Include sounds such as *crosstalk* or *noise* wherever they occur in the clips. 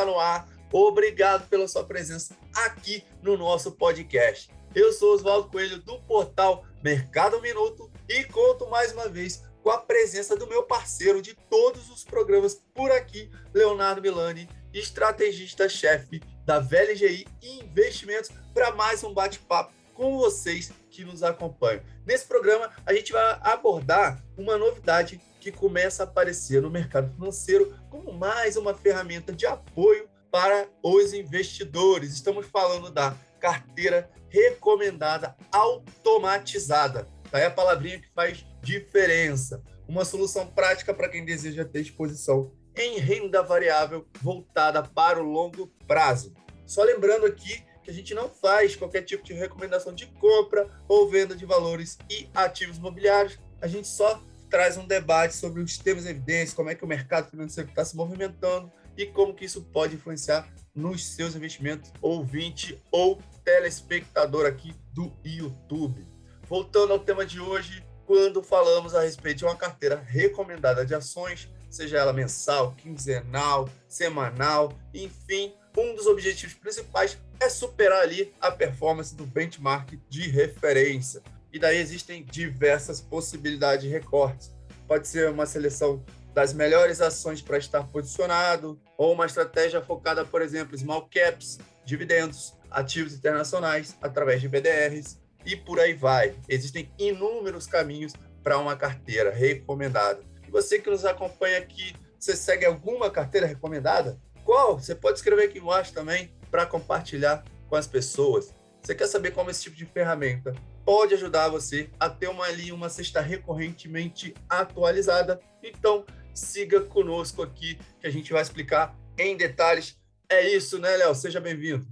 Está no ar. Obrigado pela sua presença aqui no nosso podcast. Eu sou Oswaldo Coelho do portal Mercado Minuto e conto mais uma vez com a presença do meu parceiro de todos os programas por aqui, Leonardo Milani, estrategista-chefe da VLGI Investimentos, para mais um bate-papo com vocês que nos acompanham. Nesse programa, a gente vai abordar uma novidade que começa a aparecer no mercado financeiro como mais uma ferramenta de apoio para os investidores. Estamos falando da carteira recomendada automatizada. Daí a palavrinha que faz diferença. Uma solução prática para quem deseja ter exposição em renda variável voltada para o longo prazo. Só lembrando aqui que a gente não faz qualquer tipo de recomendação de compra ou venda de valores e ativos imobiliários. A gente só traz um debate sobre os temas de evidência, como é que o mercado financeiro está se movimentando e como que isso pode influenciar nos seus investimentos, ouvinte ou telespectador aqui do YouTube. Voltando ao tema de hoje, quando falamos a respeito de uma carteira recomendada de ações, seja ela mensal, quinzenal, semanal, enfim, um dos objetivos principais é superar ali a performance do benchmark de referência. E daí existem diversas possibilidades de recortes. Pode ser uma seleção das melhores ações para estar posicionado, ou uma estratégia focada, por exemplo, small caps, dividendos, ativos internacionais, através de BDRs, e por aí vai. Existem inúmeros caminhos para uma carteira recomendada. E você que nos acompanha aqui, você segue alguma carteira recomendada? Qual? Você pode escrever aqui embaixo também para compartilhar com as pessoas. Você quer saber como esse tipo de ferramenta pode ajudar você a ter uma ali uma cesta recorrentemente atualizada? Então, siga conosco aqui que a gente vai explicar em detalhes. É isso, né, Léo? Seja bem-vindo.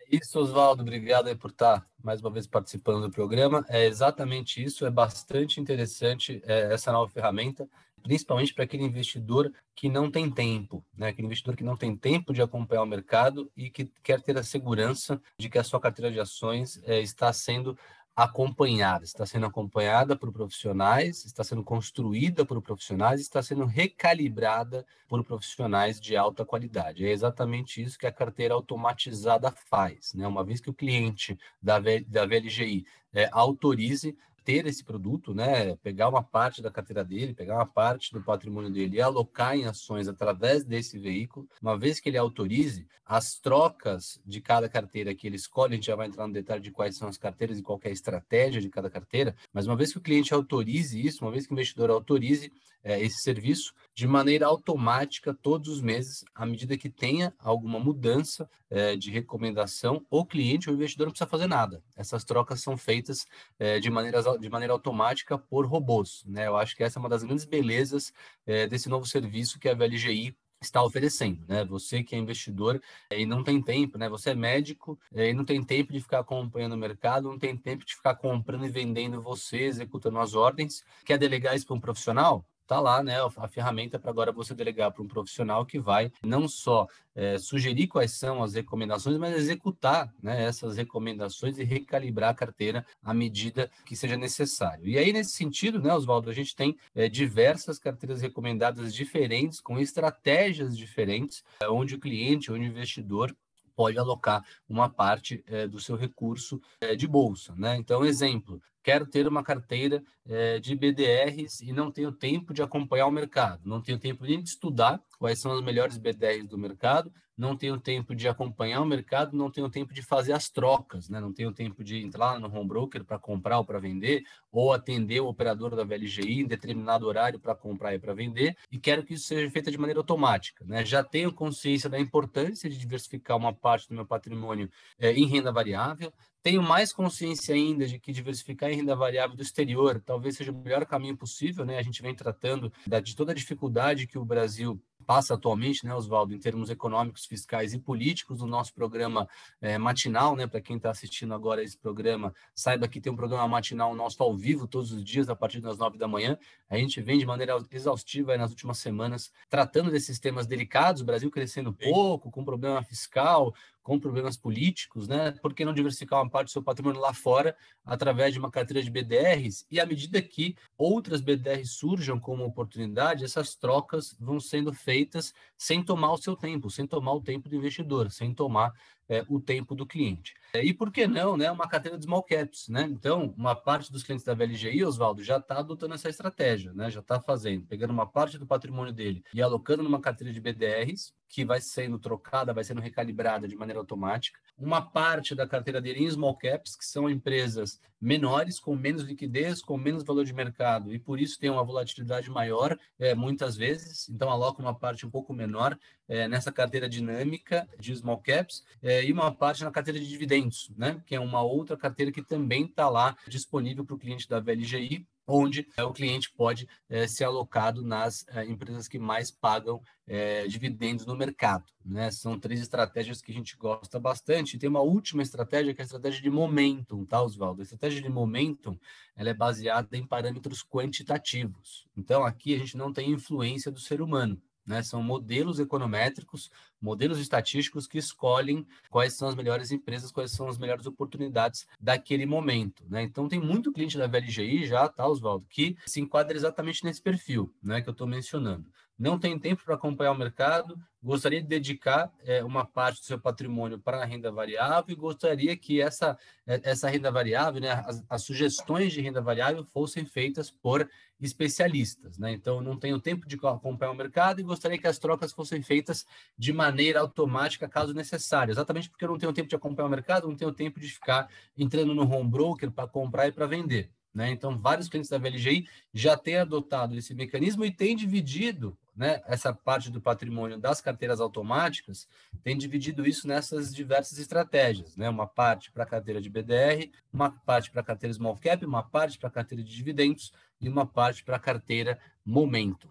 É isso, Oswaldo. Obrigado por estar mais uma vez participando do programa. É exatamente isso. É bastante interessante é, essa nova ferramenta principalmente para aquele investidor que não tem tempo, né? aquele investidor que não tem tempo de acompanhar o mercado e que quer ter a segurança de que a sua carteira de ações é, está sendo acompanhada, está sendo acompanhada por profissionais, está sendo construída por profissionais, está sendo recalibrada por profissionais de alta qualidade. É exatamente isso que a carteira automatizada faz, né? Uma vez que o cliente da, VLGI é, autorize ter esse produto, né? Pegar uma parte da carteira dele, pegar uma parte do patrimônio dele e alocar em ações através desse veículo. Uma vez que ele autorize, as trocas de cada carteira que ele escolhe, a gente já vai entrar no detalhe de quais são as carteiras e qual é a estratégia de cada carteira, mas uma vez que o cliente autorize isso, uma vez que o investidor autorize é, esse serviço, de maneira automática, todos os meses, à medida que tenha alguma mudança é, de recomendação, o cliente ou o investidor não precisa fazer nada. Essas trocas são feitas é, de, maneira, de maneira automática por robôs. Né? Eu acho que essa é uma das grandes belezas é, desse novo serviço que a VLGI está oferecendo, né? Você que é investidor e não tem tempo, né? Você é médico e não tem tempo de ficar acompanhando o mercado, não tem tempo de ficar comprando e vendendo você, executando as ordens. Quer delegar isso para um profissional? Tá lá, né, a ferramenta para agora você delegar para um profissional que vai não só é, sugerir quais são as recomendações, mas executar né, essas recomendações e recalibrar a carteira à medida que seja necessário. E aí, nesse sentido, né, Oswaldo, a gente tem é, diversas carteiras recomendadas diferentes, com estratégias diferentes, é, onde o cliente, onde o investidor pode alocar uma parte é, do seu recurso é, de bolsa. Né? Então, exemplo, quero ter uma carteira é, de BDRs e não tenho tempo de acompanhar o mercado, não tenho tempo nem de estudar quais são as melhores BDRs do mercado, não tenho tempo de acompanhar o mercado, não tenho tempo de fazer as trocas, né? não tenho tempo de entrar no home broker para comprar ou para vender, ou atender o operador da VLGI em determinado horário para comprar e para vender, e quero que isso seja feito de maneira automática. Né? Já tenho consciência da importância de diversificar uma parte do meu patrimônio é, em renda variável, tenho mais consciência ainda de que diversificar em renda variável do exterior talvez seja o melhor caminho possível, né? A gente vem tratando de toda a dificuldade que o Brasil passa atualmente, né, Oswaldo, em termos econômicos, fiscais e políticos, no nosso programa é, matinal, né, para quem está assistindo agora esse programa, saiba que tem um programa matinal nosso ao vivo todos os dias, a partir das nove da manhã. A gente vem de maneira exaustiva nas últimas semanas tratando desses temas delicados, o Brasil crescendo pouco, com problema fiscal, com problemas políticos, né? Por que não diversificar uma parte do seu patrimônio lá fora através de uma carteira de BDRs? E à medida que outras BDRs surjam como oportunidade, essas trocas vão sendo feitas sem tomar o seu tempo, sem tomar o tempo do investidor, sem tomar é, o tempo do cliente. É, e por que não, né? Uma carteira de small caps, né? Então, uma parte dos clientes da VLGI, Oswaldo, já está adotando essa estratégia, né? Já está fazendo, pegando uma parte do patrimônio dele e alocando numa carteira de BDRs, que vai sendo trocada, vai sendo recalibrada de maneira automática. Uma parte da carteira dele em small caps, que são empresas menores, com menos liquidez, com menos valor de mercado, e por isso tem uma volatilidade maior, é, muitas vezes. Então, aloca uma parte um pouco menor é, nessa carteira dinâmica de small caps é, e uma parte na carteira de dividendos, né? que é uma outra carteira que também está lá disponível para o cliente da VLGI onde é, o cliente pode é, ser alocado nas é, empresas que mais pagam é, dividendos no mercado. Né? São três estratégias que a gente gosta bastante. E tem uma última estratégia que é a estratégia de momentum, tá, Oswaldo? A estratégia de momentum ela é baseada em parâmetros quantitativos. Então, aqui a gente não tem influência do ser humano. Né? São modelos econométricos, modelos estatísticos que escolhem quais são as melhores empresas, quais são as melhores oportunidades daquele momento. Né? Então, tem muito cliente da VLGI já, tá, Oswaldo, que se enquadra exatamente nesse perfil né, que eu estou mencionando não tem tempo para acompanhar o mercado, gostaria de dedicar é, uma parte do seu patrimônio para a renda variável e gostaria que essa, eh, essa renda variável, né, as, as sugestões de renda variável fossem feitas por especialistas. Né? Então, não tenho tempo de acompanhar o mercado e gostaria que as trocas fossem feitas de maneira automática, caso necessário. Exatamente porque eu não tenho tempo de acompanhar o mercado, não tenho tempo de ficar entrando no home broker para comprar e para vender. Né? Então, vários clientes da VLGI já têm adotado esse mecanismo e têm dividido né, essa parte do patrimônio das carteiras automáticas, têm dividido isso nessas diversas estratégias. Né? Uma parte para a carteira de BDR, uma parte para a carteira Small Cap, uma parte para a carteira de dividendos e uma parte para a carteira Momento.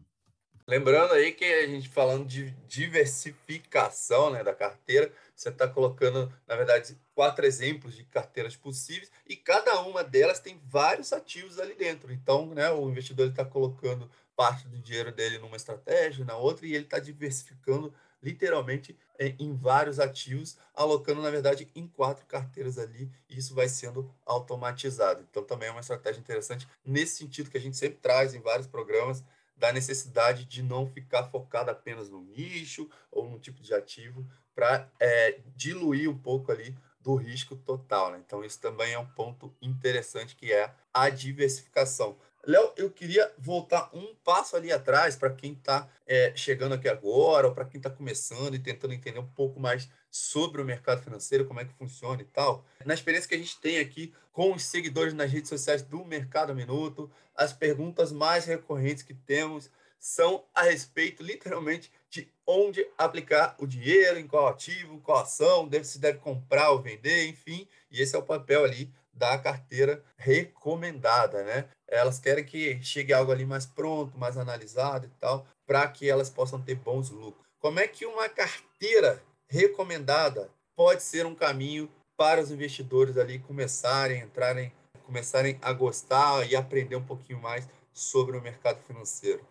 Lembrando aí que a gente falando de diversificação né, da carteira, você está colocando, na verdade, quatro exemplos de carteiras possíveis e cada uma delas tem vários ativos ali dentro. Então, né, o investidor está colocando parte do dinheiro dele numa estratégia, na outra, e ele está diversificando literalmente é, em vários ativos, alocando, na verdade, em quatro carteiras ali, e isso vai sendo automatizado. Então, também é uma estratégia interessante nesse sentido que a gente sempre traz em vários programas da necessidade de não ficar focado apenas no nicho ou num tipo de ativo para é, diluir um pouco ali do risco total. Né? Então, isso também é um ponto interessante que é a diversificação. Léo, eu queria voltar um passo ali atrás para quem está é, chegando aqui agora, ou para quem está começando e tentando entender um pouco mais sobre o mercado financeiro, como é que funciona e tal. Na experiência que a gente tem aqui com os seguidores nas redes sociais do Mercado Minuto, as perguntas mais recorrentes que temos são a respeito, literalmente, de onde aplicar o dinheiro, em qual ativo, qual ação, deve, se deve comprar ou vender, enfim. E esse é o papel ali da carteira recomendada, né? Elas querem que chegue algo ali mais pronto, mais analisado e tal, para que elas possam ter bons lucros. Como é que uma carteira recomendada pode ser um caminho para os investidores ali começarem, entrarem, começarem a gostar e aprender um pouquinho mais sobre o mercado financeiro?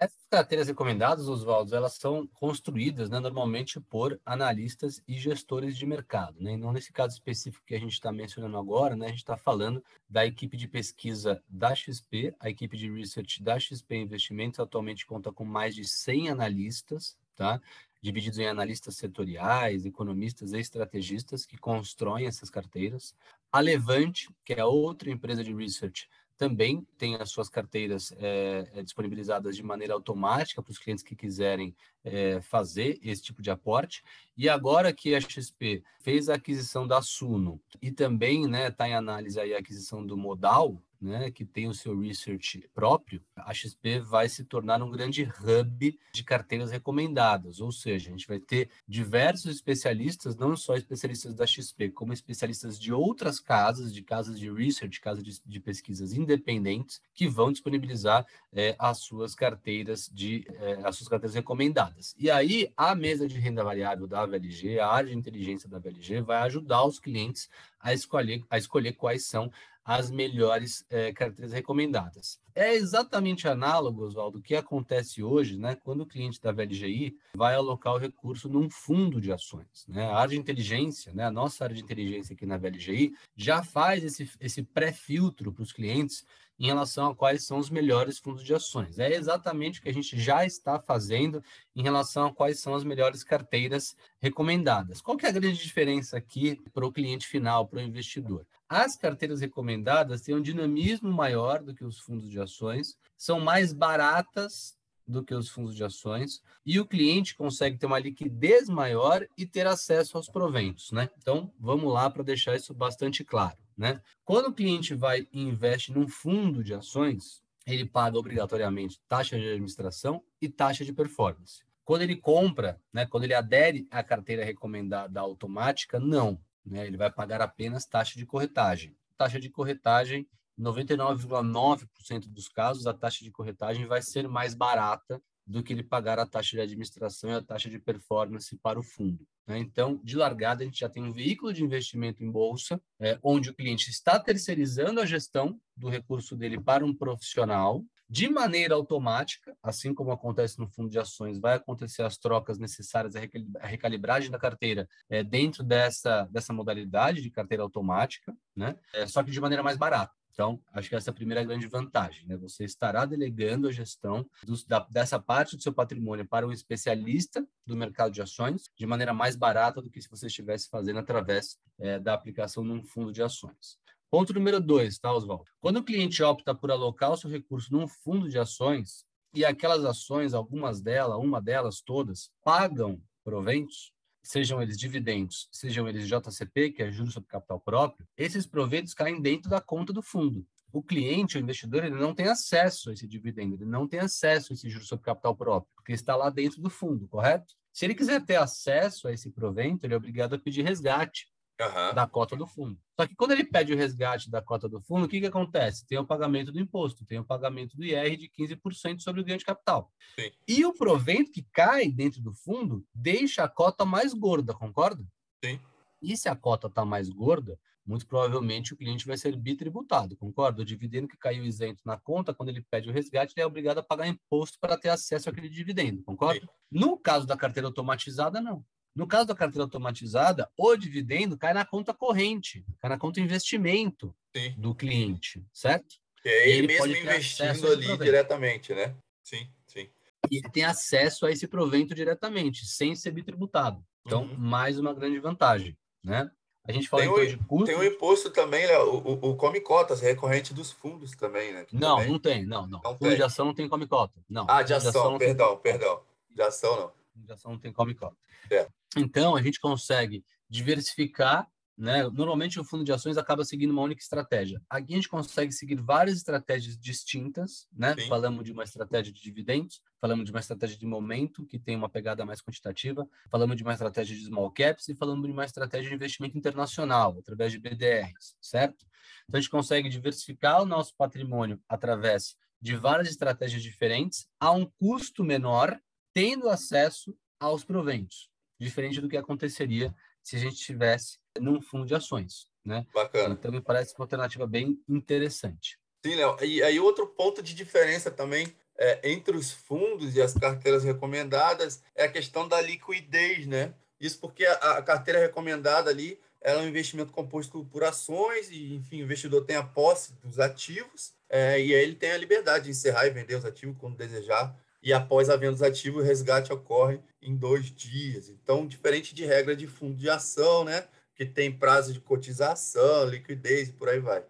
Essas carteiras recomendadas, Oswaldo, elas são construídas né, normalmente por analistas e gestores de mercado. Né? Não nesse caso específico que a gente está mencionando agora, né, a gente está falando da equipe de pesquisa da XP, a equipe de research da XP Investimentos atualmente conta com mais de 100 analistas, tá? divididos em analistas setoriais, economistas e estrategistas que constroem essas carteiras. A Levante, que é outra empresa de research, também tem as suas carteiras é, disponibilizadas de maneira automática para os clientes que quiserem é, fazer esse tipo de aporte. E agora que a XP fez a aquisição da Suno e também está né, tá em análise a aquisição do Modal, né, que tem o seu research próprio, a XP vai se tornar um grande hub de carteiras recomendadas, ou seja, a gente vai ter diversos especialistas, não só especialistas da XP, como especialistas de outras casas, de casas de research, casas de, de pesquisas independentes, que vão disponibilizar é, as suas carteiras de é, as suas carteiras recomendadas. E aí a mesa de renda variável da VLG, a área de inteligência da VLG, vai ajudar os clientes a escolher, a escolher quais são as melhores é, carteiras recomendadas. É exatamente análogo, Oswaldo, o que acontece hoje, né, quando o cliente da VLGI vai alocar o recurso num fundo de ações. Né? A área de inteligência, né, a nossa área de inteligência aqui na VLGI, já faz esse, esse pré-filtro para os clientes em relação a quais são os melhores fundos de ações. É exatamente o que a gente já está fazendo em relação a quais são as melhores carteiras recomendadas. Qual que é a grande diferença aqui para o cliente final, para o investidor? As carteiras recomendadas têm um dinamismo maior do que os fundos de ações, são mais baratas do que os fundos de ações e o cliente consegue ter uma liquidez maior e ter acesso aos proventos, né? Então, vamos lá para deixar isso bastante claro. Né? Quando o cliente vai e investe num fundo de ações, ele paga obrigatoriamente taxa de administração e taxa de performance. Quando ele compra, né, quando ele adere à carteira recomendada automática, não. Né, ele vai pagar apenas taxa de corretagem. Taxa de corretagem, 99,9% dos casos, a taxa de corretagem vai ser mais barata do que ele pagar a taxa de administração e a taxa de performance para o fundo. Né? Então, de largada, a gente já tem um veículo de investimento em bolsa, é, onde o cliente está terceirizando a gestão do recurso dele para um profissional, de maneira automática, assim como acontece no fundo de ações, vai acontecer as trocas necessárias, a recalibragem da carteira é, dentro dessa, dessa modalidade de carteira automática, né? É, só que de maneira mais barata. Então, acho que essa é a primeira grande vantagem, né? Você estará delegando a gestão dos, da, dessa parte do seu patrimônio para um especialista do mercado de ações de maneira mais barata do que se você estivesse fazendo através é, da aplicação num fundo de ações. Ponto número dois, tá, Oswaldo? Quando o cliente opta por alocar o seu recurso num fundo de ações e aquelas ações, algumas delas, uma delas, todas, pagam proventos, sejam eles dividendos, sejam eles JCP, que é juros sobre capital próprio, esses proventos caem dentro da conta do fundo. O cliente, o investidor, ele não tem acesso a esse dividendo, ele não tem acesso a esse juros sobre capital próprio, porque está lá dentro do fundo, correto? Se ele quiser ter acesso a esse provento, ele é obrigado a pedir resgate uhum. da cota do fundo. Só que quando ele pede o resgate da cota do fundo, o que, que acontece? Tem o pagamento do imposto, tem o pagamento do IR de 15% sobre o ganho de capital. Sim. E o provento que cai dentro do fundo deixa a cota mais gorda, concorda? Sim. E se a cota está mais gorda, muito provavelmente o cliente vai ser bitributado, concorda? O dividendo que caiu isento na conta, quando ele pede o resgate, ele é obrigado a pagar imposto para ter acesso àquele dividendo, concorda? Sim. No caso da carteira automatizada, não. No caso da carteira automatizada, o dividendo cai na conta corrente, cai na conta investimento Sim. do cliente, certo? E aí ele mesmo investindo ali diretamente, né? Sim, sim. E ele tem acesso a esse provento diretamente, sem ser bitributado. Então, uhum. mais uma grande vantagem, né? A gente fala tem então de custo. Tem o imposto também, né? o, o, o come cotas recorrente dos fundos também, né? não, também... não tem, não, não. não fundo de ação não tem come cota. Não. Ah, de ação, de ação perdão, perdão. De ação não. De ação não tem come cota. É. Então, a gente consegue diversificar, né? Normalmente o fundo de ações acaba seguindo uma única estratégia. Aqui a gente consegue seguir várias estratégias distintas, né? Sim. Falamos de uma estratégia de dividendos, falamos de uma estratégia de momento, que tem uma pegada mais quantitativa, falamos de uma estratégia de small caps e falamos de uma estratégia de investimento internacional, através de BDRs, certo? Então a gente consegue diversificar o nosso patrimônio através de várias estratégias diferentes a um custo menor, tendo acesso aos proventos diferente do que aconteceria se a gente tivesse num fundo de ações, né? Bacana. Então me parece uma alternativa bem interessante. Sim, Léo. E aí outro ponto de diferença também é, entre os fundos e as carteiras recomendadas é a questão da liquidez, né? Isso porque a, a carteira recomendada ali ela é um investimento composto por ações e, enfim, o investidor tem a posse dos ativos é, e aí ele tem a liberdade de encerrar e vender os ativos quando desejar e após a venda dos ativos, o resgate ocorre em dois dias. Então, diferente de regra de fundo de ação, né? Que tem prazo de cotização, liquidez e por aí vai.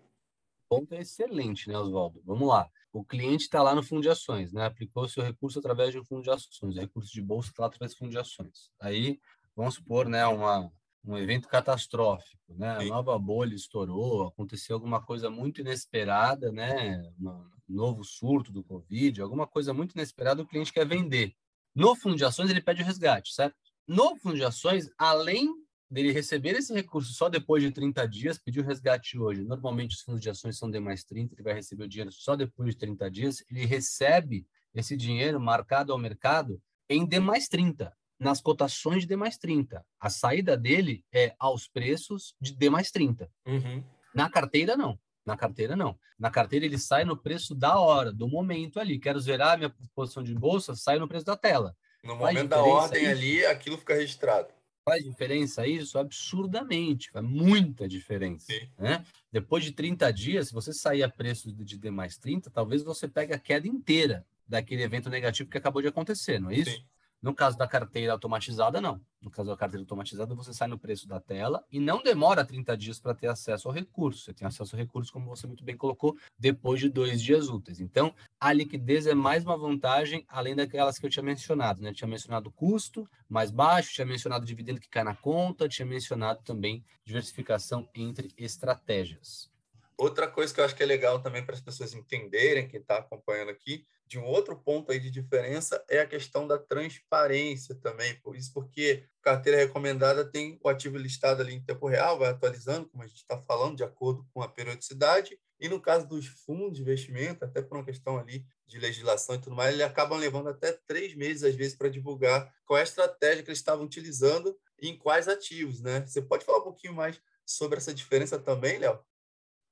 Ponto é excelente, né, Oswaldo? Vamos lá. O cliente está lá no fundo de ações, né? Aplicou seu recurso através de um fundo de ações, o recurso de bolsa está lá através do fundo de ações. Aí, vamos supor, né, uma, um evento catastrófico, né? A nova bolha estourou, aconteceu alguma coisa muito inesperada, né? Um novo surto do Covid, alguma coisa muito inesperada, o cliente quer vender. No fundo de ações, ele pede o resgate, certo? No fundo de ações, além dele receber esse recurso só depois de 30 dias, pedir o resgate hoje. Normalmente, os fundos de ações são D mais 30, ele vai receber o dinheiro só depois de 30 dias. Ele recebe esse dinheiro marcado ao mercado em D mais 30 nas cotações de D mais 30. A saída dele é aos preços de D mais 30. Uhum. Na carteira, não. Na carteira, não. Na carteira, ele sai no preço da hora, do momento ali. Quero zerar minha posição de bolsa, sai no preço da tela. No Faz momento da ordem isso? ali, aquilo fica registrado. Faz diferença isso? Absurdamente, faz muita diferença. Né? Depois de 30 dias, se você sair a preço de D mais 30, talvez você pegue a queda inteira daquele evento negativo que acabou de acontecer, não é isso? Sim. No caso da carteira automatizada, não. No caso da carteira automatizada, você sai no preço da tela e não demora 30 dias para ter acesso ao recurso. Você tem acesso ao recurso, como você muito bem colocou, depois de dois dias úteis. Então, a liquidez é mais uma vantagem, além daquelas que eu tinha mencionado. Né? Eu tinha mencionado custo mais baixo, tinha mencionado dividendo que cai na conta, tinha mencionado também diversificação entre estratégias. Outra coisa que eu acho que é legal também para as pessoas entenderem, quem está acompanhando aqui, de um outro ponto aí de diferença é a questão da transparência também. Por isso, porque carteira recomendada tem o ativo listado ali em tempo real, vai atualizando, como a gente está falando, de acordo com a periodicidade. E no caso dos fundos de investimento, até por uma questão ali de legislação e tudo mais, eles acabam levando até três meses, às vezes, para divulgar qual é a estratégia que eles estavam utilizando e em quais ativos, né? Você pode falar um pouquinho mais sobre essa diferença também, Léo?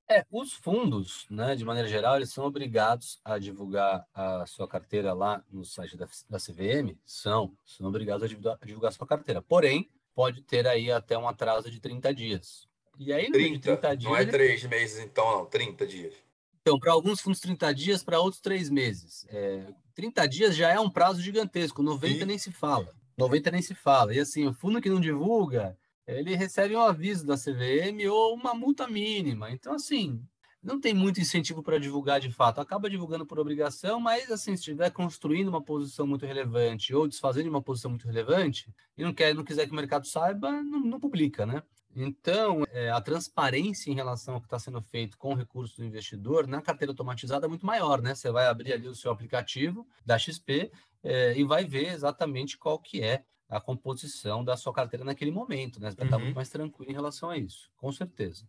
É, os fundos, né, de maneira geral, eles são obrigados a divulgar a sua carteira lá no site da, da CVM, são, são obrigados a divulgar, a divulgar a sua carteira. Porém, pode ter aí até um atraso de 30 dias. E aí, no 30, 30 dias. Não é três meses, então, não, 30 dias. Então, para alguns fundos, 30 dias, para outros, três meses. É, 30 dias já é um prazo gigantesco, 90 e... nem se fala. 90 nem se fala. E assim, o fundo que não divulga, ele recebe um aviso da CVM ou uma multa mínima. Então, assim, não tem muito incentivo para divulgar de fato. Acaba divulgando por obrigação, mas assim, se estiver construindo uma posição muito relevante ou desfazendo uma posição muito relevante e não quer, não quiser que o mercado saiba, não, não publica, né? Então, é, a transparência em relação ao que está sendo feito com o recurso do investidor na carteira automatizada é muito maior, né? Você vai abrir ali o seu aplicativo da XP é, e vai ver exatamente qual que é a composição da sua carteira naquele momento, né? Você vai uhum. estar muito mais tranquilo em relação a isso, com certeza.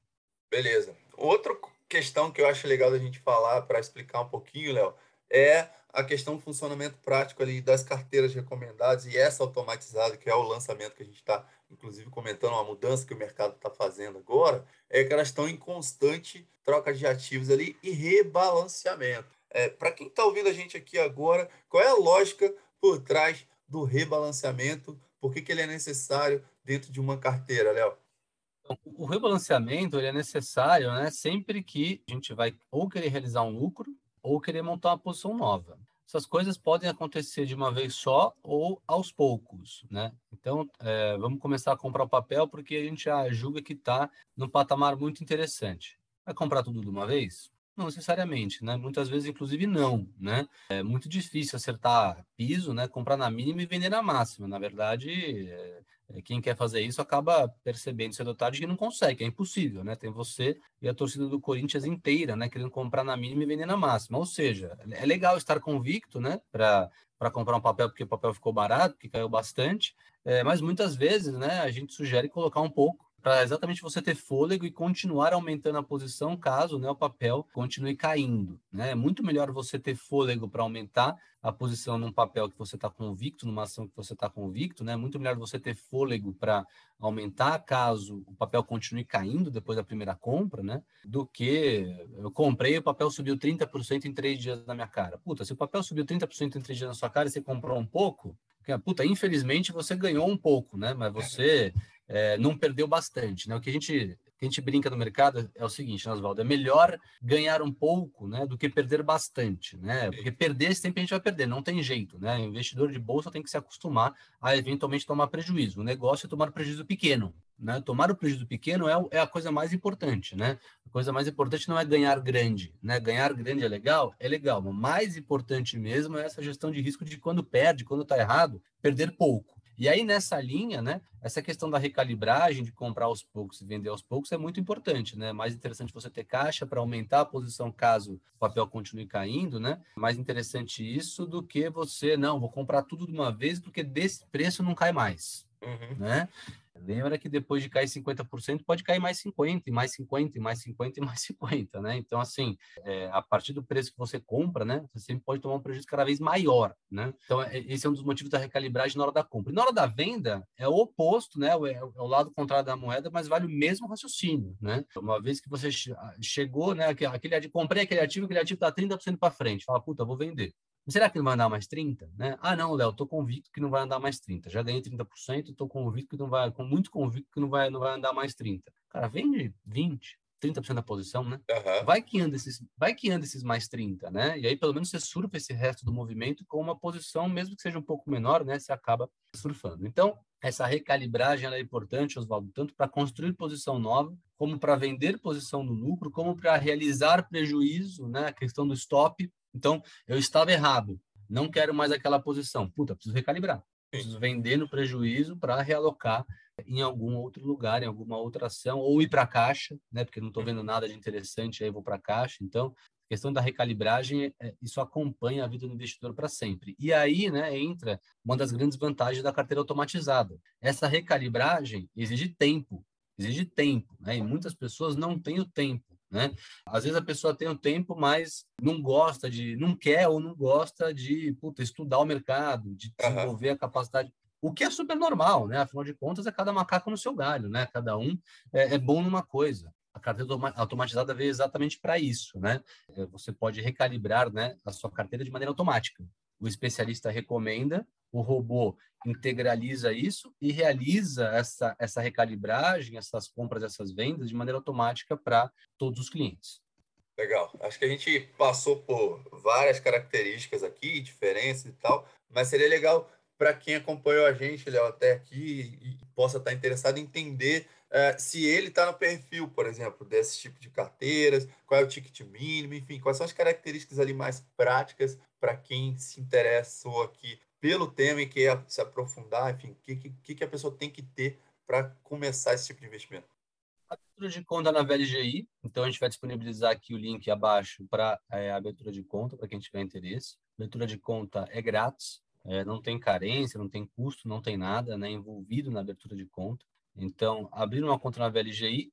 Beleza. Outra questão que eu acho legal da gente falar para explicar um pouquinho, Léo, é a questão do funcionamento prático ali das carteiras recomendadas e essa automatizada, que é o lançamento que a gente está, inclusive, comentando, uma mudança que o mercado está fazendo agora, é que elas estão em constante troca de ativos ali e rebalanceamento. É, para quem está ouvindo a gente aqui agora, qual é a lógica por trás do rebalanceamento? Por que, que ele é necessário dentro de uma carteira, Léo? O rebalanceamento ele é necessário né, sempre que a gente vai ou querer realizar um lucro ou querer montar uma posição nova. Essas coisas podem acontecer de uma vez só ou aos poucos, né? Então, é, vamos começar a comprar o papel porque a gente já julga que está num patamar muito interessante. Vai comprar tudo de uma vez? Não necessariamente, né? Muitas vezes, inclusive, não, né? É muito difícil acertar piso, né? Comprar na mínima e vender na máxima. Na verdade, é, é, quem quer fazer isso acaba percebendo cedo ou tarde que não consegue, é impossível, né? Tem você e a torcida do Corinthians inteira, né? Querendo comprar na mínima e vender na máxima. Ou seja, é legal estar convicto, né? Para para comprar um papel porque o papel ficou barato, que caiu bastante, é, mas muitas vezes, né? A gente sugere colocar um pouco para exatamente você ter fôlego e continuar aumentando a posição caso né, o papel continue caindo. Né? É muito melhor você ter fôlego para aumentar a posição num papel que você está convicto, numa ação que você está convicto, né? É muito melhor você ter fôlego para aumentar caso o papel continue caindo depois da primeira compra, né? Do que eu comprei e o papel subiu 30% em três dias na minha cara. Puta, se o papel subiu 30% em três dias na sua cara e você comprou um pouco, puta, infelizmente você ganhou um pouco, né? Mas você é, não perdeu bastante, né? O que a gente que a gente brinca no mercado é o seguinte, né, Oswaldo? É melhor ganhar um pouco né, do que perder bastante, né? Porque perder sempre a gente vai perder, não tem jeito, né? O investidor de bolsa tem que se acostumar a eventualmente tomar prejuízo. O negócio é tomar prejuízo pequeno, né? Tomar o prejuízo pequeno é, é a coisa mais importante, né? A coisa mais importante não é ganhar grande, né? Ganhar grande é legal? É legal, mas mais importante mesmo é essa gestão de risco de quando perde, quando está errado, perder pouco. E aí, nessa linha, né, essa questão da recalibragem, de comprar aos poucos e vender aos poucos, é muito importante, né? Mais interessante você ter caixa para aumentar a posição caso o papel continue caindo, né? Mais interessante isso do que você, não, vou comprar tudo de uma vez porque desse preço não cai mais, uhum. né? Lembra que depois de cair 50%, pode cair mais 50%, e mais 50%, e mais 50%, e mais *laughs* 50%, né? Então, assim, é, a partir do preço que você compra, né? Você sempre pode tomar um prejuízo cada vez maior, né? Então, é, esse é um dos motivos da recalibragem na hora da compra. E na hora da venda, é o oposto, né? É, é o lado contrário da moeda, mas vale o mesmo raciocínio, né? Uma vez que você chegou, né? Aquele, comprei aquele ativo, aquele ativo está 30% para frente, fala, puta, vou vender. Será que não vai andar mais 30? Né? Ah, não, Léo, estou convicto que não vai andar mais 30. Já ganhei 30%, estou convicto que não vai, com muito convicto que não vai, não vai andar mais 30. Cara, vende 20, 30% da posição, né? Uhum. Vai que anda esses, vai que anda esses mais 30, né? E aí pelo menos você surfa esse resto do movimento com uma posição, mesmo que seja um pouco menor, né? Você acaba surfando. Então, essa recalibragem é importante, Oswaldo, tanto para construir posição nova, como para vender posição no lucro, como para realizar prejuízo, né? A questão do stop então, eu estava errado. Não quero mais aquela posição. Puta, preciso recalibrar. Preciso vender no prejuízo para realocar em algum outro lugar, em alguma outra ação, ou ir para a caixa, né? Porque não estou vendo nada de interessante, aí vou para a caixa. Então, a questão da recalibragem, é, isso acompanha a vida do investidor para sempre. E aí, né, entra uma das grandes vantagens da carteira automatizada. Essa recalibragem exige tempo, exige tempo, né? E muitas pessoas não têm o tempo né? Às vezes a pessoa tem o tempo, mas não gosta de, não quer ou não gosta de puta, estudar o mercado, de desenvolver uhum. a capacidade. O que é super normal, né? Afinal de contas, é cada macaco no seu galho, né? Cada um é, é bom numa coisa. A carteira automatizada veio exatamente para isso, né? É, você pode recalibrar né, a sua carteira de maneira automática. O especialista recomenda, o robô integraliza isso e realiza essa, essa recalibragem, essas compras, essas vendas de maneira automática para todos os clientes. Legal. Acho que a gente passou por várias características aqui, diferenças e tal, mas seria legal para quem acompanhou a gente, Léo, até aqui e possa estar interessado em entender uh, se ele está no perfil, por exemplo, desse tipo de carteiras, qual é o ticket mínimo, enfim, quais são as características ali mais práticas para quem se interessou aqui pelo tema e quer se aprofundar, enfim, o que, que, que a pessoa tem que ter para começar esse tipo de investimento? Abertura de conta na VLGI, então a gente vai disponibilizar aqui o link abaixo para é, abertura de conta, para quem tiver interesse. Abertura de conta é grátis, é, não tem carência, não tem custo, não tem nada né, envolvido na abertura de conta. Então, abrir uma conta na VLGI,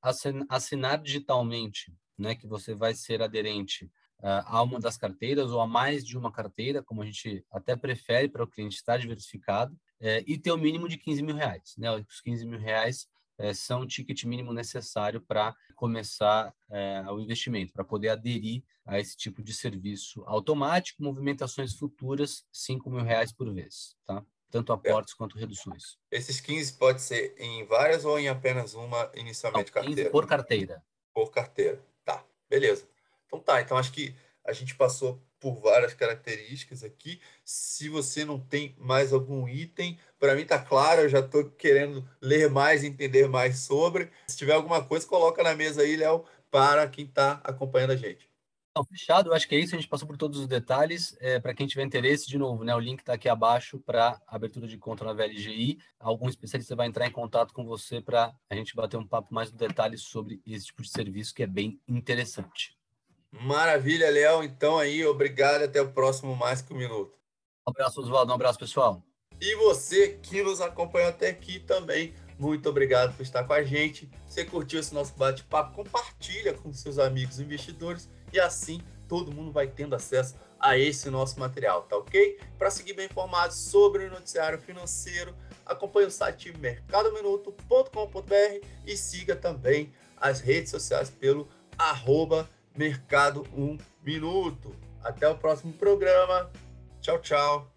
assinar digitalmente, né, que você vai ser aderente a uma das carteiras ou a mais de uma carteira, como a gente até prefere para o cliente estar diversificado, é, e ter o mínimo de 15 mil reais. Né? Os 15 mil reais é, são o ticket mínimo necessário para começar é, o investimento, para poder aderir a esse tipo de serviço automático, movimentações futuras, 5 mil reais por vez, tá? Tanto aportes é. quanto reduções. Esses 15 pode ser em várias ou em apenas uma inicialmente Não, carteira? por carteira. Por carteira. Tá, beleza. Então tá, então acho que a gente passou por várias características aqui. Se você não tem mais algum item, para mim tá claro, eu já estou querendo ler mais, entender mais sobre. Se tiver alguma coisa, coloca na mesa aí, Léo, para quem está acompanhando a gente. Não, fechado, eu acho que é isso, a gente passou por todos os detalhes. É, para quem tiver interesse, de novo, né, o link está aqui abaixo para abertura de conta na VLGI. Algum especialista vai entrar em contato com você para a gente bater um papo mais no detalhe sobre esse tipo de serviço que é bem interessante. Maravilha, Léo. Então aí, obrigado até o próximo Mais Que Um Minuto. Um abraço, Oswaldo. Um abraço, pessoal. E você que nos acompanhou até aqui também, muito obrigado por estar com a gente. Se curtiu esse nosso bate-papo, compartilha com seus amigos investidores e assim todo mundo vai tendo acesso a esse nosso material, tá ok? Para seguir bem informado sobre o noticiário financeiro, acompanhe o site mercadominuto.com.br e siga também as redes sociais pelo arroba Mercado Um Minuto. Até o próximo programa. Tchau, tchau.